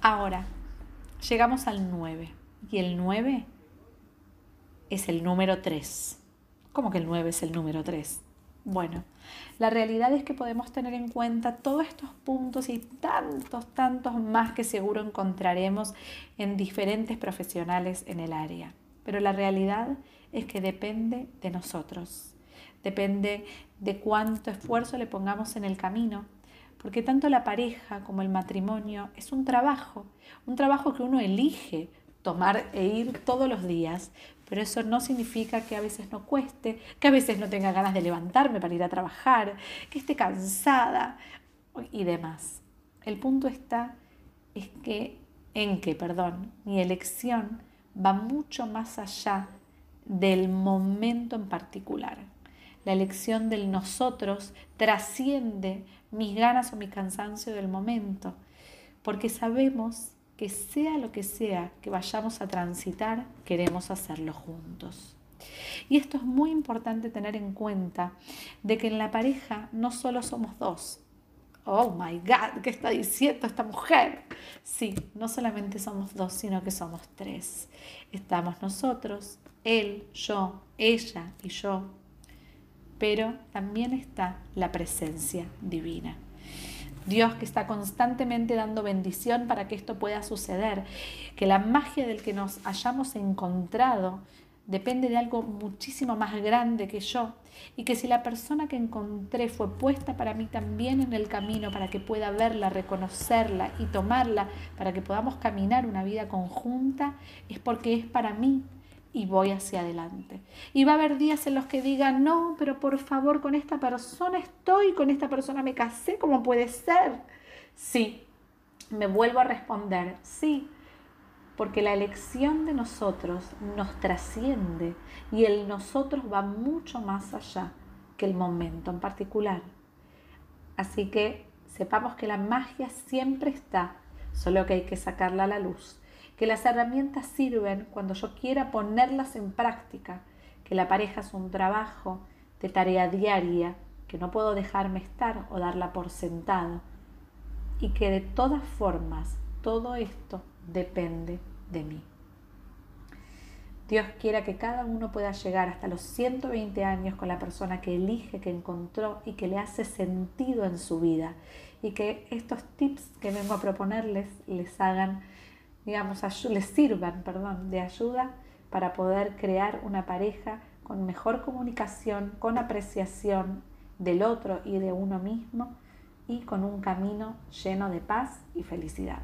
Ahora, llegamos al 9 y el 9 es el número 3. ¿Cómo que el 9 es el número 3? Bueno, la realidad es que podemos tener en cuenta todos estos puntos y tantos, tantos más que seguro encontraremos en diferentes profesionales en el área. Pero la realidad es que depende de nosotros, depende de cuánto esfuerzo le pongamos en el camino, porque tanto la pareja como el matrimonio es un trabajo, un trabajo que uno elige tomar e ir todos los días, pero eso no significa que a veces no cueste, que a veces no tenga ganas de levantarme para ir a trabajar, que esté cansada y demás. El punto está es que en que, perdón, mi elección va mucho más allá del momento en particular. La elección del nosotros trasciende mis ganas o mi cansancio del momento, porque sabemos que sea lo que sea que vayamos a transitar, queremos hacerlo juntos. Y esto es muy importante tener en cuenta de que en la pareja no solo somos dos. Oh my God, ¿qué está diciendo esta mujer? Sí, no solamente somos dos, sino que somos tres. Estamos nosotros, él, yo, ella y yo. Pero también está la presencia divina. Dios que está constantemente dando bendición para que esto pueda suceder, que la magia del que nos hayamos encontrado depende de algo muchísimo más grande que yo y que si la persona que encontré fue puesta para mí también en el camino para que pueda verla, reconocerla y tomarla para que podamos caminar una vida conjunta, es porque es para mí, y voy hacia adelante. Y va a haber días en los que diga, no, pero por favor, con esta persona estoy, con esta persona me casé, ¿cómo puede ser? Sí, me vuelvo a responder, sí, porque la elección de nosotros nos trasciende y el nosotros va mucho más allá que el momento en particular. Así que sepamos que la magia siempre está, solo que hay que sacarla a la luz que las herramientas sirven cuando yo quiera ponerlas en práctica, que la pareja es un trabajo de tarea diaria, que no puedo dejarme estar o darla por sentado, y que de todas formas todo esto depende de mí. Dios quiera que cada uno pueda llegar hasta los 120 años con la persona que elige, que encontró y que le hace sentido en su vida. Y que estos tips que vengo a proponerles les hagan digamos, les sirvan, perdón, de ayuda para poder crear una pareja con mejor comunicación, con apreciación del otro y de uno mismo y con un camino lleno de paz y felicidad.